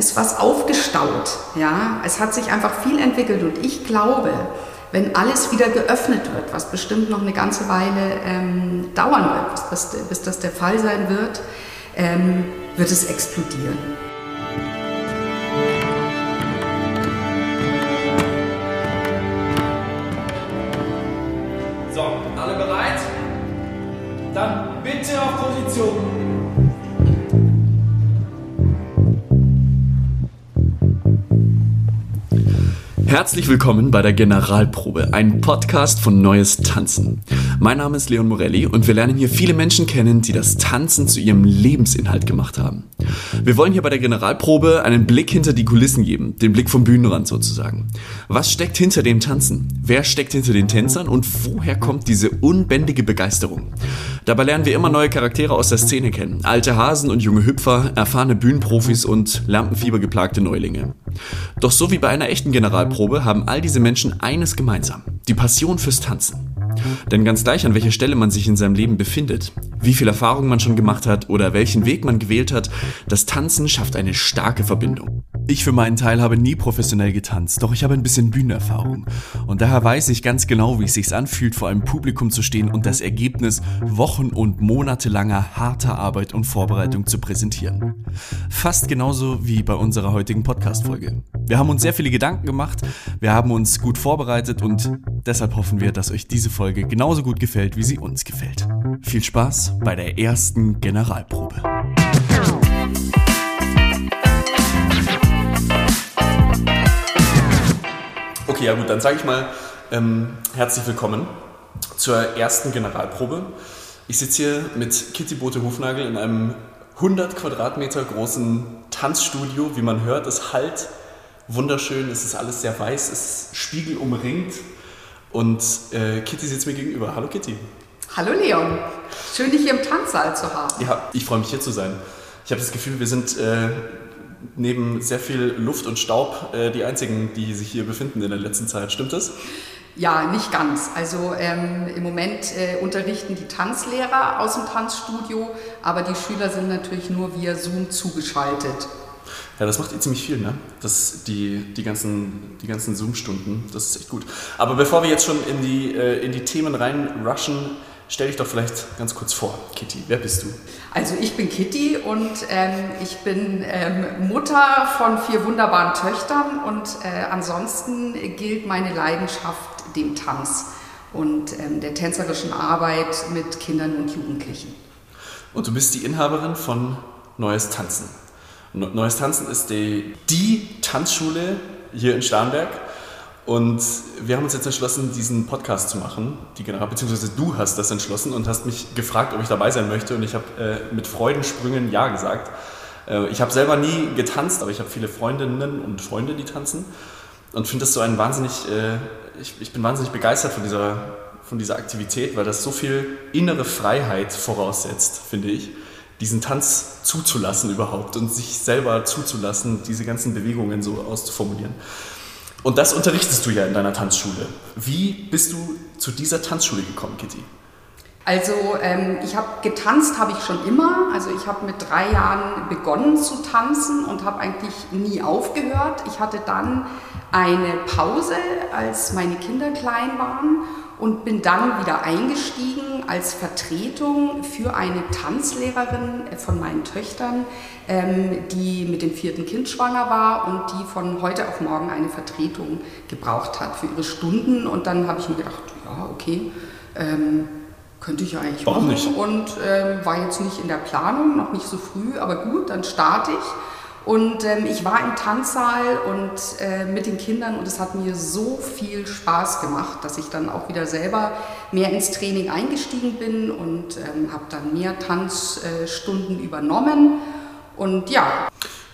ist was aufgestaut. Ja? Es hat sich einfach viel entwickelt und ich glaube, wenn alles wieder geöffnet wird, was bestimmt noch eine ganze Weile ähm, dauern wird, bis, bis, das der Fall sein wird, ähm, wird es explodieren. Herzlich willkommen bei der Generalprobe, ein Podcast von Neues Tanzen. Mein Name ist Leon Morelli und wir lernen hier viele Menschen kennen, die das Tanzen zu ihrem Lebensinhalt gemacht haben. Wir wollen hier bei der Generalprobe einen Blick hinter die Kulissen geben, den Blick vom Bühnenrand sozusagen. Was steckt hinter dem Tanzen? Wer steckt hinter den Tänzern und woher kommt diese unbändige Begeisterung? Dabei lernen wir immer neue Charaktere aus der Szene kennen. Alte Hasen und junge Hüpfer, erfahrene Bühnenprofis und lampenfiebergeplagte Neulinge. Doch so wie bei einer echten Generalprobe haben all diese Menschen eines gemeinsam. Die Passion fürs Tanzen. Denn ganz gleich, an welcher Stelle man sich in seinem Leben befindet, wie viel Erfahrung man schon gemacht hat oder welchen Weg man gewählt hat, das Tanzen schafft eine starke Verbindung. Ich für meinen Teil habe nie professionell getanzt, doch ich habe ein bisschen Bühnenerfahrung. Und daher weiß ich ganz genau, wie es sich anfühlt, vor einem Publikum zu stehen und das Ergebnis Wochen und monatelanger harter Arbeit und Vorbereitung zu präsentieren. Fast genauso wie bei unserer heutigen Podcast-Folge. Wir haben uns sehr viele Gedanken gemacht, wir haben uns gut vorbereitet und deshalb hoffen wir, dass euch diese Folge genauso gut gefällt, wie sie uns gefällt. Viel Spaß bei der ersten Generalprobe. Okay, ja gut, dann sage ich mal ähm, herzlich willkommen zur ersten Generalprobe. Ich sitze hier mit Kitty Bote Hufnagel in einem 100 Quadratmeter großen Tanzstudio. Wie man hört, es halt wunderschön, es ist alles sehr weiß, es ist spiegelumringt und äh, Kitty sitzt mir gegenüber. Hallo Kitty. Hallo Leon, schön dich hier im Tanzsaal zu haben. Ja, ich freue mich hier zu sein. Ich habe das Gefühl, wir sind äh, neben sehr viel Luft und Staub äh, die einzigen, die sich hier befinden in der letzten Zeit. Stimmt das? Ja, nicht ganz. Also ähm, im Moment äh, unterrichten die Tanzlehrer aus dem Tanzstudio, aber die Schüler sind natürlich nur via Zoom zugeschaltet. Ja, das macht ihr ziemlich viel, ne? Das, die, die ganzen, die ganzen Zoom-Stunden, das ist echt gut. Aber bevor wir jetzt schon in die, äh, in die Themen reinrushen, Stell dich doch vielleicht ganz kurz vor, Kitty. Wer bist du? Also ich bin Kitty und ähm, ich bin ähm, Mutter von vier wunderbaren Töchtern und äh, ansonsten gilt meine Leidenschaft dem Tanz und ähm, der tänzerischen Arbeit mit Kindern und Jugendlichen. Und du bist die Inhaberin von Neues Tanzen. Neues Tanzen ist die, die Tanzschule hier in Starnberg und wir haben uns jetzt entschlossen, diesen Podcast zu machen, die General, beziehungsweise du hast das entschlossen und hast mich gefragt, ob ich dabei sein möchte. Und ich habe äh, mit Freudensprüngen Ja gesagt. Äh, ich habe selber nie getanzt, aber ich habe viele Freundinnen und Freunde, die tanzen. Und finde das so ein wahnsinnig, äh, ich, ich bin wahnsinnig begeistert von dieser, von dieser Aktivität, weil das so viel innere Freiheit voraussetzt, finde ich diesen Tanz zuzulassen überhaupt und sich selber zuzulassen, diese ganzen Bewegungen so auszuformulieren. Und das unterrichtest du ja in deiner Tanzschule. Wie bist du zu dieser Tanzschule gekommen, Kitty? Also ähm, ich habe getanzt, habe ich schon immer. Also ich habe mit drei Jahren begonnen zu tanzen und habe eigentlich nie aufgehört. Ich hatte dann eine Pause, als meine Kinder klein waren und bin dann wieder eingestiegen als Vertretung für eine Tanzlehrerin von meinen Töchtern, ähm, die mit dem vierten Kind schwanger war und die von heute auf morgen eine Vertretung gebraucht hat für ihre Stunden. Und dann habe ich mir gedacht, ja, okay, ähm, könnte ich ja eigentlich Warum machen. Nicht? Und ähm, war jetzt nicht in der Planung, noch nicht so früh, aber gut, dann starte ich. Und ähm, ich war im Tanzsaal und äh, mit den Kindern und es hat mir so viel Spaß gemacht, dass ich dann auch wieder selber mehr ins Training eingestiegen bin und ähm, habe dann mehr Tanzstunden äh, übernommen. Und ja.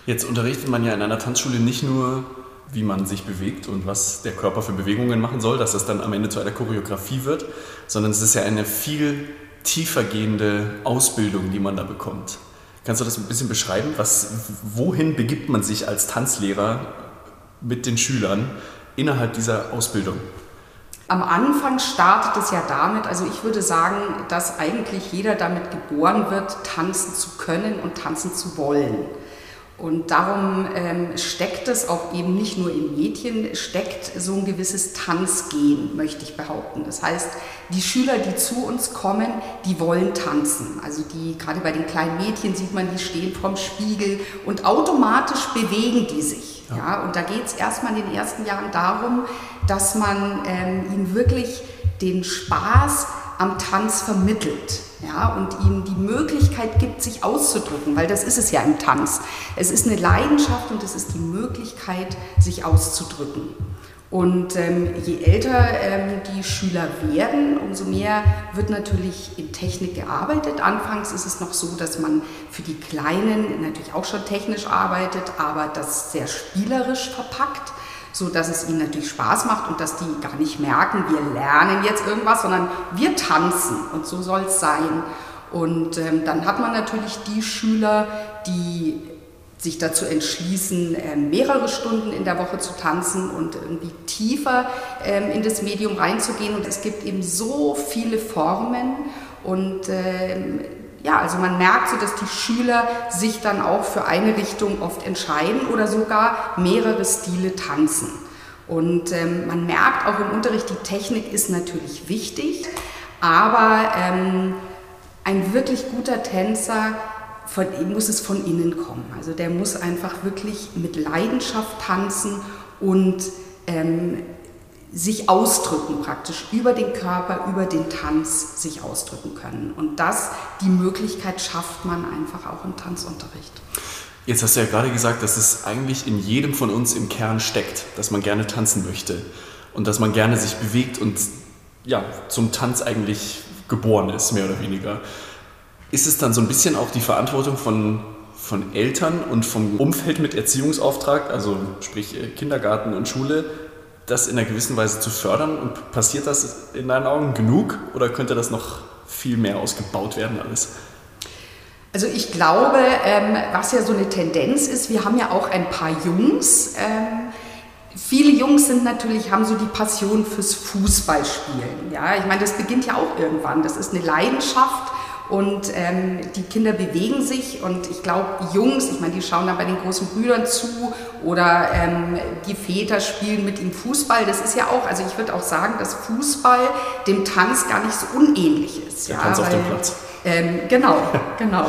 Jetzt unterrichtet man ja in einer Tanzschule nicht nur, wie man sich bewegt und was der Körper für Bewegungen machen soll, dass das dann am Ende zu einer Choreografie wird, sondern es ist ja eine viel tiefer gehende Ausbildung, die man da bekommt. Kannst du das ein bisschen beschreiben? Was, wohin begibt man sich als Tanzlehrer mit den Schülern innerhalb dieser Ausbildung? Am Anfang startet es ja damit, also ich würde sagen, dass eigentlich jeder damit geboren wird, tanzen zu können und tanzen zu wollen. Und darum ähm, steckt es auch eben nicht nur in Mädchen, steckt so ein gewisses Tanzgehen, möchte ich behaupten. Das heißt, die Schüler, die zu uns kommen, die wollen tanzen. Also die, gerade bei den kleinen Mädchen sieht man, die stehen vorm Spiegel und automatisch bewegen die sich. Ja. ja und da geht es erstmal in den ersten Jahren darum, dass man ähm, ihnen wirklich den Spaß am Tanz vermittelt ja, und ihnen die Möglichkeit gibt, sich auszudrücken, weil das ist es ja im Tanz. Es ist eine Leidenschaft und es ist die Möglichkeit, sich auszudrücken. Und ähm, je älter ähm, die Schüler werden, umso mehr wird natürlich in Technik gearbeitet. Anfangs ist es noch so, dass man für die Kleinen natürlich auch schon technisch arbeitet, aber das sehr spielerisch verpackt so dass es ihnen natürlich Spaß macht und dass die gar nicht merken, wir lernen jetzt irgendwas, sondern wir tanzen und so soll es sein. Und ähm, dann hat man natürlich die Schüler, die sich dazu entschließen, äh, mehrere Stunden in der Woche zu tanzen und irgendwie tiefer ähm, in das Medium reinzugehen. Und es gibt eben so viele Formen und ähm, ja, also man merkt so, dass die Schüler sich dann auch für eine Richtung oft entscheiden oder sogar mehrere Stile tanzen. Und ähm, man merkt auch im Unterricht, die Technik ist natürlich wichtig, aber ähm, ein wirklich guter Tänzer von, muss es von innen kommen. Also der muss einfach wirklich mit Leidenschaft tanzen und ähm, sich ausdrücken praktisch, über den Körper, über den Tanz sich ausdrücken können. Und das, die Möglichkeit schafft man einfach auch im Tanzunterricht. Jetzt hast du ja gerade gesagt, dass es eigentlich in jedem von uns im Kern steckt, dass man gerne tanzen möchte und dass man gerne sich bewegt und ja, zum Tanz eigentlich geboren ist, mehr oder weniger. Ist es dann so ein bisschen auch die Verantwortung von, von Eltern und vom Umfeld mit Erziehungsauftrag, also sprich Kindergarten und Schule, das in einer gewissen Weise zu fördern? Und passiert das in deinen Augen genug oder könnte das noch viel mehr ausgebaut werden alles? Also ich glaube, ähm, was ja so eine Tendenz ist, wir haben ja auch ein paar Jungs. Ähm, viele Jungs sind natürlich, haben so die Passion fürs Fußballspielen. Ja, ich meine, das beginnt ja auch irgendwann. Das ist eine Leidenschaft und ähm, die Kinder bewegen sich und ich glaube, Jungs, ich meine, die schauen dann bei den großen Brüdern zu oder ähm, die Väter spielen mit ihm Fußball. Das ist ja auch, also ich würde auch sagen, dass Fußball dem Tanz gar nicht so unähnlich ist. Der ja, Tanz weil, auf dem Platz. Ähm, genau, genau,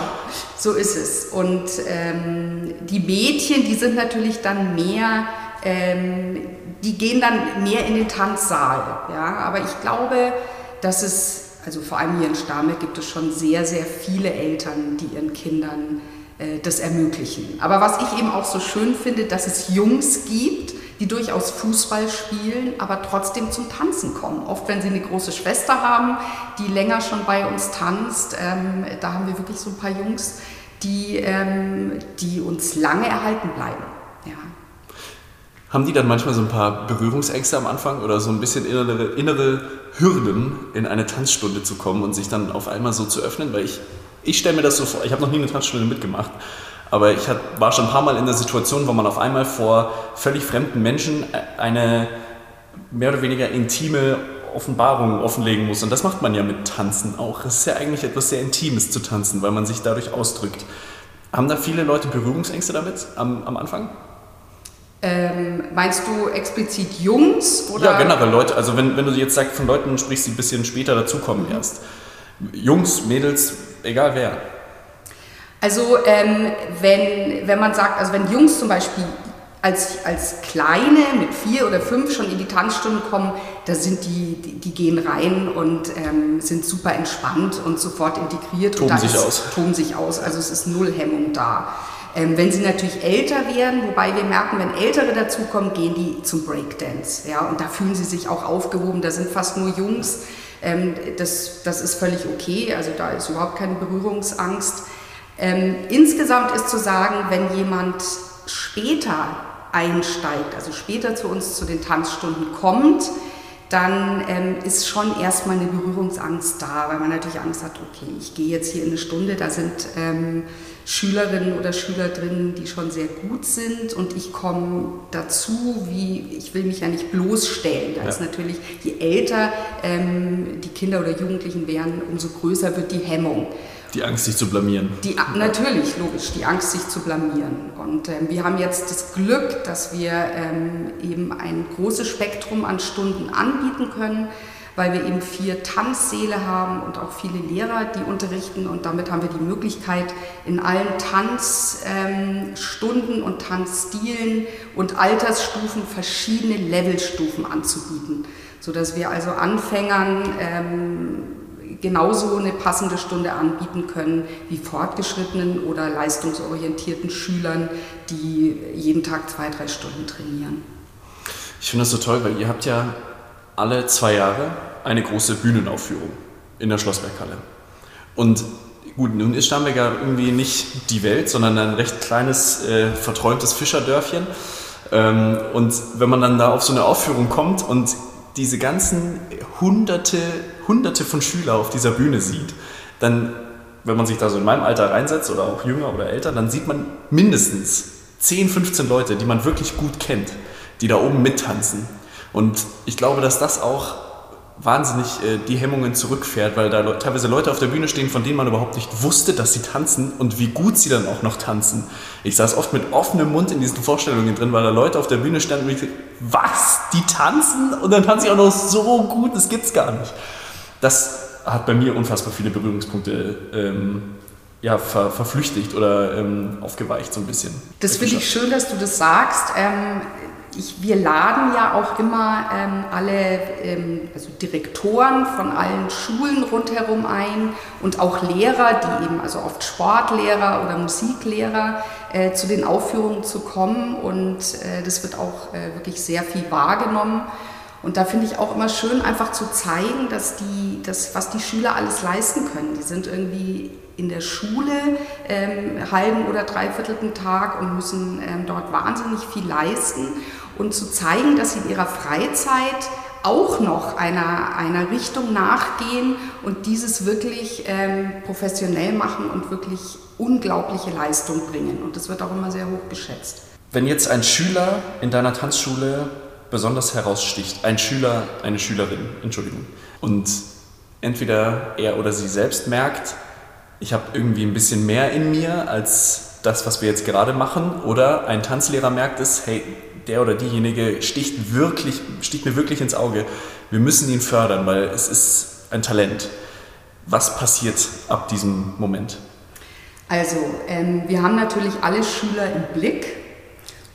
so ist es. Und ähm, die Mädchen, die sind natürlich dann mehr, ähm, die gehen dann mehr in den Tanzsaal. Ja? Aber ich glaube, dass es also vor allem hier in Starnberg gibt es schon sehr, sehr viele Eltern, die ihren Kindern äh, das ermöglichen. Aber was ich eben auch so schön finde, dass es Jungs gibt, die durchaus Fußball spielen, aber trotzdem zum Tanzen kommen. Oft, wenn sie eine große Schwester haben, die länger schon bei uns tanzt, ähm, da haben wir wirklich so ein paar Jungs, die, ähm, die uns lange erhalten bleiben. Haben die dann manchmal so ein paar Berührungsängste am Anfang oder so ein bisschen innere, innere Hürden, in eine Tanzstunde zu kommen und sich dann auf einmal so zu öffnen? Weil ich, ich stelle mir das so vor, ich habe noch nie eine Tanzstunde mitgemacht, aber ich hat, war schon ein paar Mal in der Situation, wo man auf einmal vor völlig fremden Menschen eine mehr oder weniger intime Offenbarung offenlegen muss. Und das macht man ja mit Tanzen auch. Es ist ja eigentlich etwas sehr Intimes zu tanzen, weil man sich dadurch ausdrückt. Haben da viele Leute Berührungsängste damit am, am Anfang? Ähm, meinst du explizit Jungs? Oder? Ja, generell Leute. Also wenn, wenn du jetzt sagst, von Leuten sprichst, die ein bisschen später dazukommen mhm. erst. Jungs, Mädels, egal wer. Also ähm, wenn, wenn man sagt, also wenn Jungs zum Beispiel als, als Kleine mit vier oder fünf schon in die Tanzstunde kommen, da sind die, die, die gehen rein und ähm, sind super entspannt und sofort integriert. Toben und sich ist, aus. Toben sich aus, also es ist null Hemmung da. Ähm, wenn sie natürlich älter werden, wobei wir merken, wenn Ältere dazukommen, gehen die zum Breakdance. Ja, und da fühlen sie sich auch aufgehoben, da sind fast nur Jungs. Ähm, das, das ist völlig okay, also da ist überhaupt keine Berührungsangst. Ähm, insgesamt ist zu sagen, wenn jemand später einsteigt, also später zu uns zu den Tanzstunden kommt, dann ähm, ist schon erstmal eine Berührungsangst da, weil man natürlich Angst hat, okay, ich gehe jetzt hier in eine Stunde, da sind ähm, Schülerinnen oder Schüler drin, die schon sehr gut sind und ich komme dazu, wie ich will mich ja nicht bloßstellen. Da ja. ist natürlich, je älter ähm, die Kinder oder Jugendlichen werden, umso größer wird die Hemmung. Die Angst, sich zu blamieren. Die, natürlich, logisch, die Angst, sich zu blamieren. Und ähm, wir haben jetzt das Glück, dass wir ähm, eben ein großes Spektrum an Stunden anbieten können, weil wir eben vier Tanzsäle haben und auch viele Lehrer, die unterrichten. Und damit haben wir die Möglichkeit, in allen Tanzstunden ähm, und Tanzstilen und Altersstufen verschiedene Levelstufen anzubieten, sodass wir also Anfängern ähm, genauso eine passende Stunde anbieten können wie fortgeschrittenen oder leistungsorientierten Schülern, die jeden Tag zwei, drei Stunden trainieren. Ich finde das so toll, weil ihr habt ja alle zwei Jahre eine große Bühnenaufführung in der Schlossberghalle. Und gut, nun ist Starnberg ja irgendwie nicht die Welt, sondern ein recht kleines, äh, verträumtes Fischerdörfchen. Ähm, und wenn man dann da auf so eine Aufführung kommt und diese ganzen hunderte, hunderte von Schülern auf dieser Bühne sieht, dann, wenn man sich da so in meinem Alter reinsetzt oder auch jünger oder älter, dann sieht man mindestens 10, 15 Leute, die man wirklich gut kennt, die da oben mittanzen. Und ich glaube, dass das auch wahnsinnig äh, die Hemmungen zurückfährt, weil da teilweise Leute auf der Bühne stehen, von denen man überhaupt nicht wusste, dass sie tanzen und wie gut sie dann auch noch tanzen. Ich saß oft mit offenem Mund in diesen Vorstellungen drin, weil da Leute auf der Bühne standen und ich dachte, was, die tanzen? Und dann tanzen sie auch noch so gut, das gibt's gar nicht. Das hat bei mir unfassbar viele Berührungspunkte ähm, ja, ver, verflüchtigt oder ähm, aufgeweicht so ein bisschen. Das finde ich schön, dass du das sagst. Ähm, ich, wir laden ja auch immer ähm, alle ähm, also Direktoren von allen Schulen rundherum ein und auch Lehrer, die eben, also oft Sportlehrer oder Musiklehrer, äh, zu den Aufführungen zu kommen. Und äh, das wird auch äh, wirklich sehr viel wahrgenommen. Und da finde ich auch immer schön, einfach zu zeigen, dass die, dass, was die Schüler alles leisten können. Die sind irgendwie in der Schule ähm, halben oder dreiviertelten Tag und müssen ähm, dort wahnsinnig viel leisten und zu zeigen, dass sie in ihrer Freizeit auch noch einer, einer Richtung nachgehen und dieses wirklich ähm, professionell machen und wirklich unglaubliche Leistung bringen. Und das wird auch immer sehr hoch geschätzt. Wenn jetzt ein Schüler in deiner Tanzschule besonders heraussticht, ein Schüler, eine Schülerin, Entschuldigung, und entweder er oder sie selbst merkt, ich habe irgendwie ein bisschen mehr in mir als das, was wir jetzt gerade machen, oder ein Tanzlehrer merkt es, hey, der oder diejenige sticht, wirklich, sticht mir wirklich ins Auge. Wir müssen ihn fördern, weil es ist ein Talent. Was passiert ab diesem Moment? Also, ähm, wir haben natürlich alle Schüler im Blick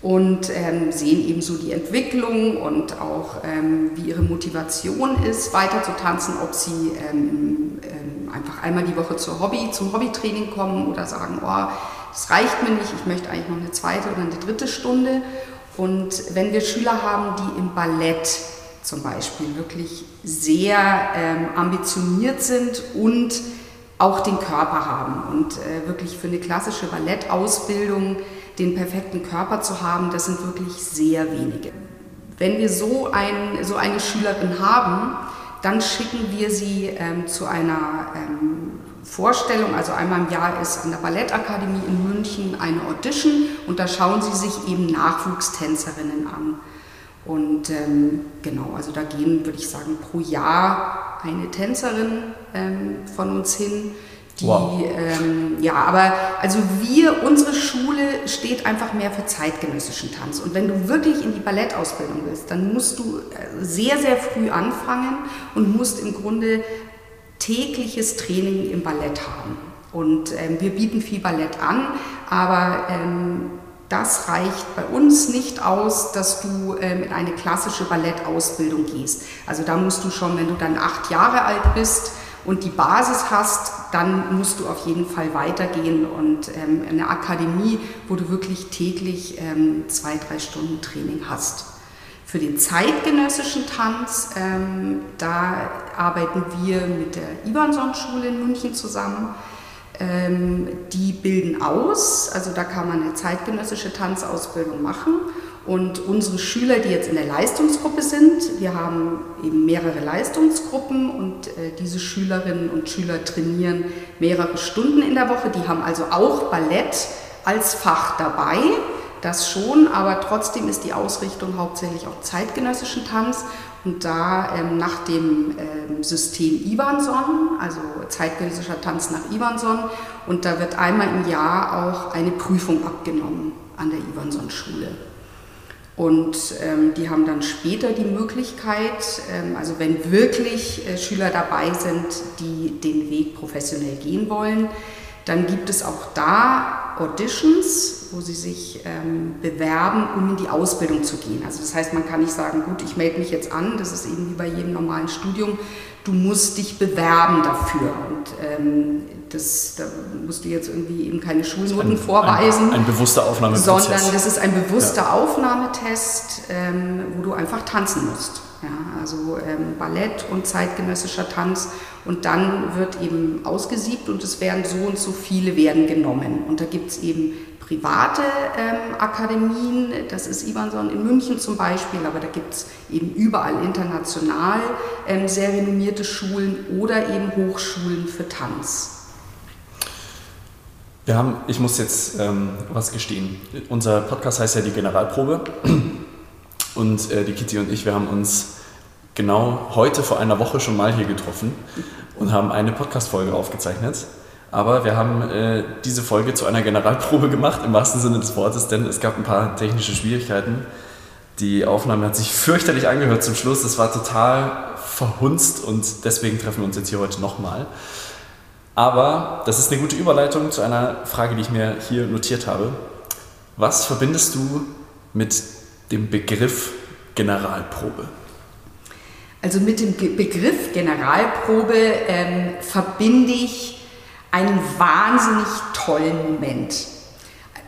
und ähm, sehen eben so die Entwicklung und auch ähm, wie ihre Motivation ist, weiter zu tanzen, ob sie ähm, ähm, einfach einmal die Woche zur Hobby, zum Hobbytraining kommen oder sagen, oh, das reicht mir nicht, ich möchte eigentlich noch eine zweite oder eine dritte Stunde. Und wenn wir Schüler haben, die im Ballett zum Beispiel wirklich sehr ähm, ambitioniert sind und auch den Körper haben und äh, wirklich für eine klassische Ballettausbildung den perfekten Körper zu haben, das sind wirklich sehr wenige. Wenn wir so, ein, so eine Schülerin haben, dann schicken wir sie ähm, zu einer ähm, Vorstellung, also einmal im Jahr ist an der Ballettakademie in München eine Audition und da schauen sie sich eben Nachwuchstänzerinnen an. Und ähm, genau, also da gehen, würde ich sagen, pro Jahr eine Tänzerin ähm, von uns hin. Die, wow. ähm, ja, aber also wir, unsere Schule steht einfach mehr für zeitgenössischen Tanz. Und wenn du wirklich in die Ballettausbildung willst, dann musst du äh, sehr, sehr früh anfangen und musst im Grunde tägliches Training im Ballett haben. Und ähm, wir bieten viel Ballett an, aber ähm, das reicht bei uns nicht aus, dass du ähm, in eine klassische Ballettausbildung gehst. Also da musst du schon, wenn du dann acht Jahre alt bist und die Basis hast, dann musst du auf jeden Fall weitergehen und ähm, eine Akademie, wo du wirklich täglich ähm, zwei, drei Stunden Training hast. Für den zeitgenössischen Tanz, ähm, da arbeiten wir mit der Ivanson-Schule in München zusammen. Ähm, die bilden aus, also da kann man eine zeitgenössische Tanzausbildung machen. Und unsere Schüler, die jetzt in der Leistungsgruppe sind, wir haben eben mehrere Leistungsgruppen und äh, diese Schülerinnen und Schüler trainieren mehrere Stunden in der Woche. Die haben also auch Ballett als Fach dabei das schon, aber trotzdem ist die Ausrichtung hauptsächlich auch zeitgenössischen Tanz und da ähm, nach dem ähm, System Ivanson, also zeitgenössischer Tanz nach Ivanson, und da wird einmal im Jahr auch eine Prüfung abgenommen an der Ivanson-Schule. Und ähm, die haben dann später die Möglichkeit, ähm, also wenn wirklich äh, Schüler dabei sind, die den Weg professionell gehen wollen, dann gibt es auch da Auditions, wo sie sich ähm, bewerben, um in die Ausbildung zu gehen. Also das heißt, man kann nicht sagen, gut, ich melde mich jetzt an, das ist eben wie bei jedem normalen Studium, du musst dich bewerben dafür. Und ähm, das, da musst du jetzt irgendwie eben keine Schulnoten ein, vorweisen. Ein, ein, bewusster Aufnahmetest. Sondern das ist ein bewusster ja. Aufnahmetest, ähm, wo du einfach tanzen musst. Ja, also ähm, Ballett und zeitgenössischer Tanz. Und dann wird eben ausgesiebt und es werden so und so viele werden genommen. Und da gibt es eben private ähm, Akademien, das ist Ivanson in München zum Beispiel, aber da gibt es eben überall international ähm, sehr renommierte Schulen oder eben Hochschulen für Tanz. Wir haben, ich muss jetzt ähm, was gestehen. Unser Podcast heißt ja die Generalprobe. Und äh, die Kitty und ich, wir haben uns genau heute vor einer Woche schon mal hier getroffen und haben eine Podcast-Folge aufgezeichnet. Aber wir haben äh, diese Folge zu einer Generalprobe gemacht, im wahrsten Sinne des Wortes, denn es gab ein paar technische Schwierigkeiten. Die Aufnahme hat sich fürchterlich angehört zum Schluss. Es war total verhunzt und deswegen treffen wir uns jetzt hier heute nochmal. Aber das ist eine gute Überleitung zu einer Frage, die ich mir hier notiert habe. Was verbindest du mit dem Begriff Generalprobe? Also mit dem Begriff Generalprobe ähm, verbinde ich einen wahnsinnig tollen Moment.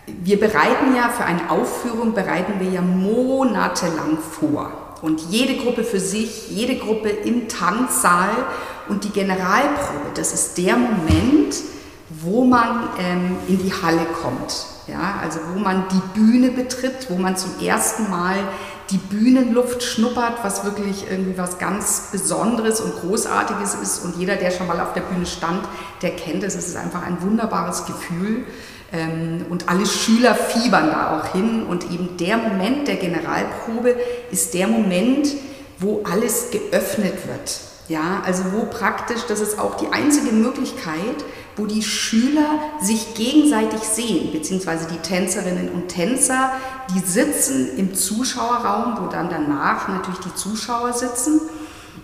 Wir bereiten ja für eine Aufführung, bereiten wir ja monatelang vor. Und jede Gruppe für sich, jede Gruppe im Tanzsaal und die Generalprobe, das ist der Moment, wo man ähm, in die Halle kommt. Ja, also wo man die Bühne betritt, wo man zum ersten Mal die Bühnenluft schnuppert, was wirklich irgendwie was ganz Besonderes und Großartiges ist. Und jeder, der schon mal auf der Bühne stand, der kennt es. Es ist einfach ein wunderbares Gefühl. Ähm, und alle Schüler fiebern da auch hin. Und eben der Moment der Generalprobe ist der Moment, wo alles geöffnet wird. Ja, also wo praktisch, das ist auch die einzige Möglichkeit, wo die Schüler sich gegenseitig sehen, beziehungsweise die Tänzerinnen und Tänzer, die sitzen im Zuschauerraum, wo dann danach natürlich die Zuschauer sitzen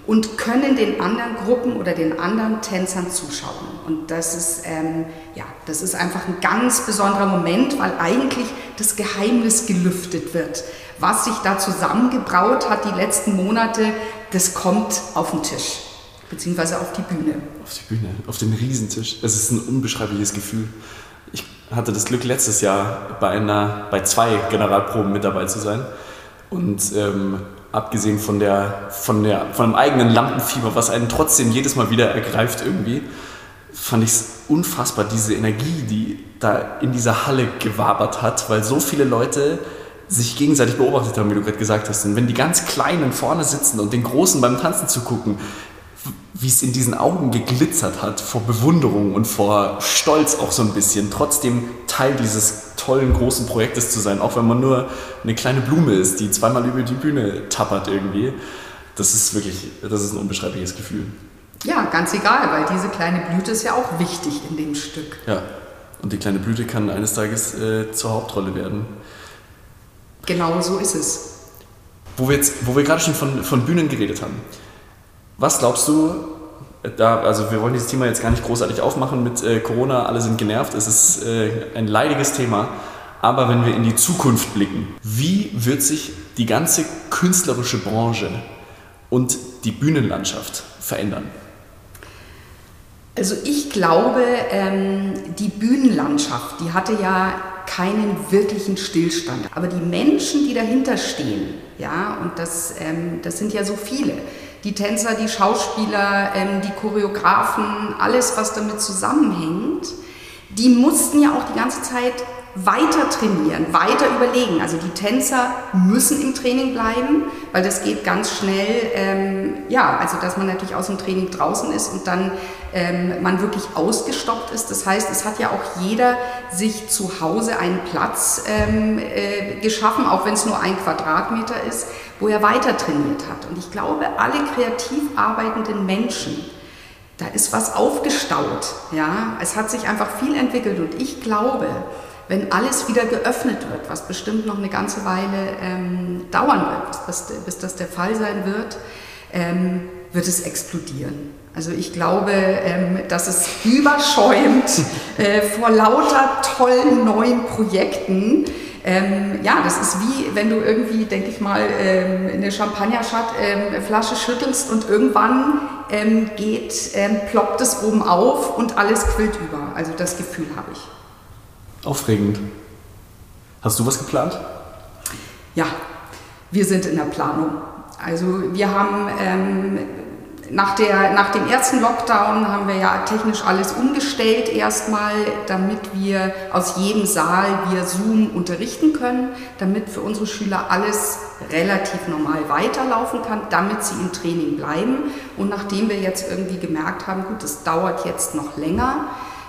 und können den anderen Gruppen oder den anderen Tänzern zuschauen. Und das ist, ähm, ja, das ist einfach ein ganz besonderer Moment, weil eigentlich das Geheimnis gelüftet wird. Was sich da zusammengebraut hat die letzten Monate, das kommt auf den Tisch, beziehungsweise auf die Bühne. Auf die Bühne, auf den Riesentisch. Es ist ein unbeschreibliches Gefühl. Ich hatte das Glück, letztes Jahr bei, einer, bei zwei Generalproben mit dabei zu sein. Und ähm, abgesehen von, der, von, der, von dem eigenen Lampenfieber, was einen trotzdem jedes Mal wieder ergreift irgendwie, fand ich es unfassbar, diese Energie, die da in dieser Halle gewabert hat, weil so viele Leute sich gegenseitig beobachtet haben, wie du gerade gesagt hast. Und wenn die ganz Kleinen vorne sitzen und den Großen beim Tanzen zu gucken, wie es in diesen Augen geglitzert hat, vor Bewunderung und vor Stolz auch so ein bisschen, trotzdem Teil dieses tollen großen Projektes zu sein, auch wenn man nur eine kleine Blume ist, die zweimal über die Bühne tappert irgendwie. Das ist wirklich, das ist ein unbeschreibliches Gefühl. Ja, ganz egal, weil diese kleine Blüte ist ja auch wichtig in dem Stück. Ja, und die kleine Blüte kann eines Tages äh, zur Hauptrolle werden. Genau so ist es. Wo wir, jetzt, wo wir gerade schon von, von Bühnen geredet haben. Was glaubst du, da, also wir wollen dieses Thema jetzt gar nicht großartig aufmachen mit äh, Corona, alle sind genervt, es ist äh, ein leidiges Thema. Aber wenn wir in die Zukunft blicken, wie wird sich die ganze künstlerische Branche und die Bühnenlandschaft verändern? Also ich glaube, ähm, die Bühnenlandschaft, die hatte ja keinen wirklichen Stillstand. Aber die Menschen, die dahinter stehen, ja, und das, ähm, das sind ja so viele, die Tänzer, die Schauspieler, ähm, die Choreografen, alles, was damit zusammenhängt, die mussten ja auch die ganze Zeit weiter trainieren, weiter überlegen. Also die Tänzer müssen im Training bleiben, weil das geht ganz schnell, ähm, ja, also dass man natürlich aus dem Training draußen ist und dann ähm, man wirklich ausgestoppt ist. Das heißt, es hat ja auch jeder sich zu Hause einen Platz ähm, äh, geschaffen, auch wenn es nur ein Quadratmeter ist, wo er weiter trainiert hat. Und ich glaube, alle kreativ arbeitenden Menschen, da ist was aufgestaut. Ja? Es hat sich einfach viel entwickelt und ich glaube, wenn alles wieder geöffnet wird, was bestimmt noch eine ganze Weile ähm, dauern wird, bis das, bis das, der Fall sein wird, ähm, wird es explodieren. Also ich glaube, ähm, dass es überschäumt äh, vor lauter tollen neuen Projekten. Ähm, ja, das ist wie, wenn du irgendwie, denke ich mal, ähm, eine Champagnerflasche schüttelst und irgendwann geht, ploppt es oben auf und alles quillt über. Also das Gefühl habe ich. Aufregend. Hast du was geplant? Ja, wir sind in der Planung. Also wir haben nach, der, nach dem ersten Lockdown haben wir ja technisch alles umgestellt erstmal, damit wir aus jedem Saal via Zoom unterrichten können, damit für unsere Schüler alles relativ normal weiterlaufen kann, damit sie im Training bleiben. Und nachdem wir jetzt irgendwie gemerkt haben, gut, das dauert jetzt noch länger,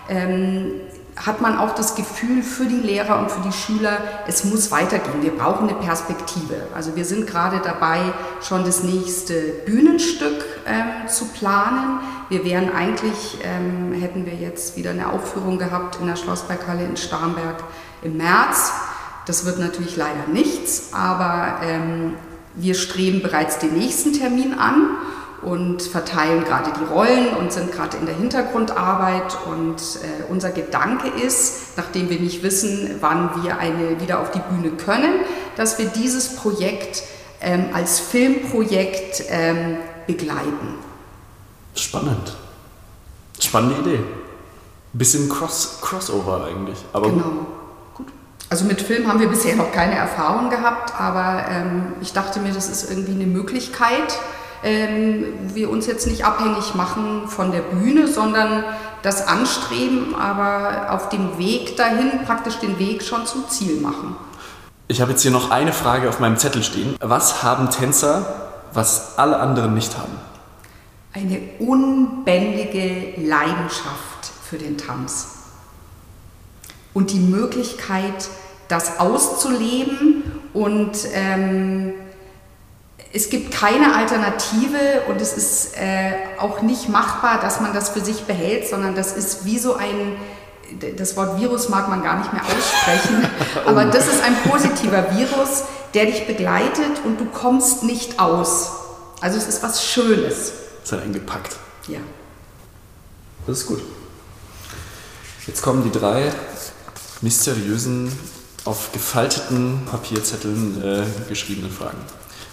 ähm, hat man auch das Gefühl für die Lehrer und für die Schüler, es muss weitergehen. Wir brauchen eine Perspektive. Also wir sind gerade dabei, schon das nächste Bühnenstück ähm, zu planen. Wir wären eigentlich, ähm, hätten wir jetzt wieder eine Aufführung gehabt in der Schlossberghalle in Starnberg im März. Das wird natürlich leider nichts, aber ähm, wir streben bereits den nächsten Termin an und verteilen gerade die Rollen und sind gerade in der Hintergrundarbeit. Und äh, unser Gedanke ist, nachdem wir nicht wissen, wann wir eine wieder auf die Bühne können, dass wir dieses Projekt ähm, als Filmprojekt ähm, begleiten. Spannend. Spannende Idee. Bisschen Cross Crossover eigentlich. Aber genau. Gut. Also mit Film haben wir bisher noch keine Erfahrung gehabt, aber ähm, ich dachte mir, das ist irgendwie eine Möglichkeit ähm, wir uns jetzt nicht abhängig machen von der Bühne, sondern das anstreben, aber auf dem Weg dahin praktisch den Weg schon zum Ziel machen. Ich habe jetzt hier noch eine Frage auf meinem Zettel stehen. Was haben Tänzer, was alle anderen nicht haben? Eine unbändige Leidenschaft für den Tanz und die Möglichkeit, das auszuleben und ähm, es gibt keine Alternative und es ist äh, auch nicht machbar, dass man das für sich behält, sondern das ist wie so ein, das Wort Virus mag man gar nicht mehr aussprechen, aber das ist ein positiver Virus, der dich begleitet und du kommst nicht aus. Also es ist was Schönes. Es hat eingepackt. Ja. Das ist gut. Jetzt kommen die drei mysteriösen, auf gefalteten Papierzetteln äh, geschriebenen Fragen.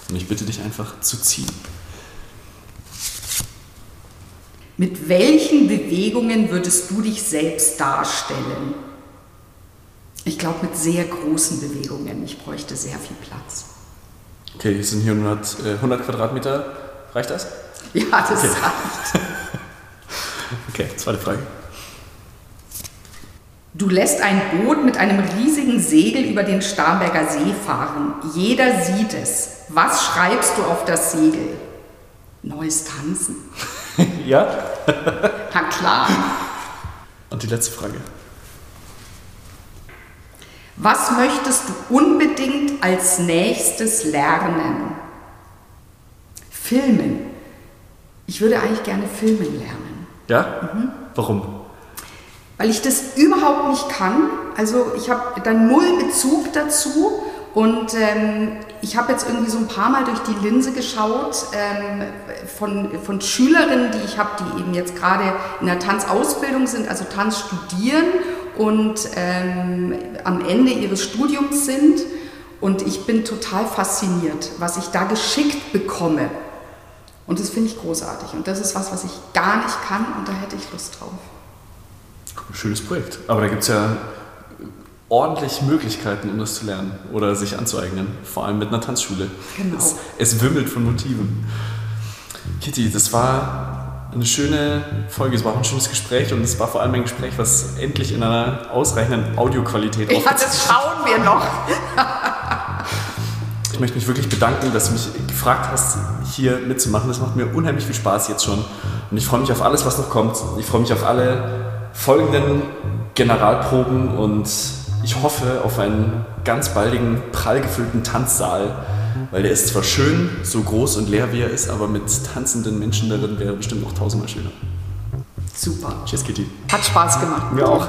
Und ich bitte dich einfach zu ziehen. Mit welchen Bewegungen würdest du dich selbst darstellen? Ich glaube mit sehr großen Bewegungen. Ich bräuchte sehr viel Platz. Okay, hier sind hier 100, äh, 100 Quadratmeter. Reicht das? Ja, das okay. reicht. okay, zweite Frage. Du lässt ein Boot mit einem riesigen Segel über den Starnberger See fahren. Jeder sieht es. Was schreibst du auf das Segel? Neues Tanzen. Ja? Na klar. Und die letzte Frage. Was möchtest du unbedingt als nächstes lernen? Filmen. Ich würde eigentlich gerne filmen lernen. Ja? Mhm. Warum? weil ich das überhaupt nicht kann. Also ich habe da null Bezug dazu und ähm, ich habe jetzt irgendwie so ein paar Mal durch die Linse geschaut ähm, von, von Schülerinnen, die ich habe, die eben jetzt gerade in der Tanzausbildung sind, also Tanz studieren und ähm, am Ende ihres Studiums sind. Und ich bin total fasziniert, was ich da geschickt bekomme. Und das finde ich großartig. Und das ist was, was ich gar nicht kann und da hätte ich Lust drauf. Schönes Projekt. Aber da gibt es ja ordentlich Möglichkeiten, um das zu lernen oder sich anzueignen, vor allem mit einer Tanzschule. Genau. Es, es wimmelt von Motiven. Kitty, das war eine schöne Folge. Es war auch ein schönes Gespräch und es war vor allem ein Gespräch, was endlich in einer ausreichenden Audioqualität Ja, das schauen wir noch. Ich möchte mich wirklich bedanken, dass du mich gefragt hast, hier mitzumachen. Das macht mir unheimlich viel Spaß jetzt schon. Und ich freue mich auf alles, was noch kommt. Ich freue mich auf alle folgenden Generalproben und ich hoffe auf einen ganz baldigen, prall gefüllten Tanzsaal, weil der ist zwar schön, so groß und leer wie er ist, aber mit tanzenden Menschen darin wäre er bestimmt noch tausendmal schöner. Super. Tschüss, Kitty. Hat Spaß gemacht. Mir auch.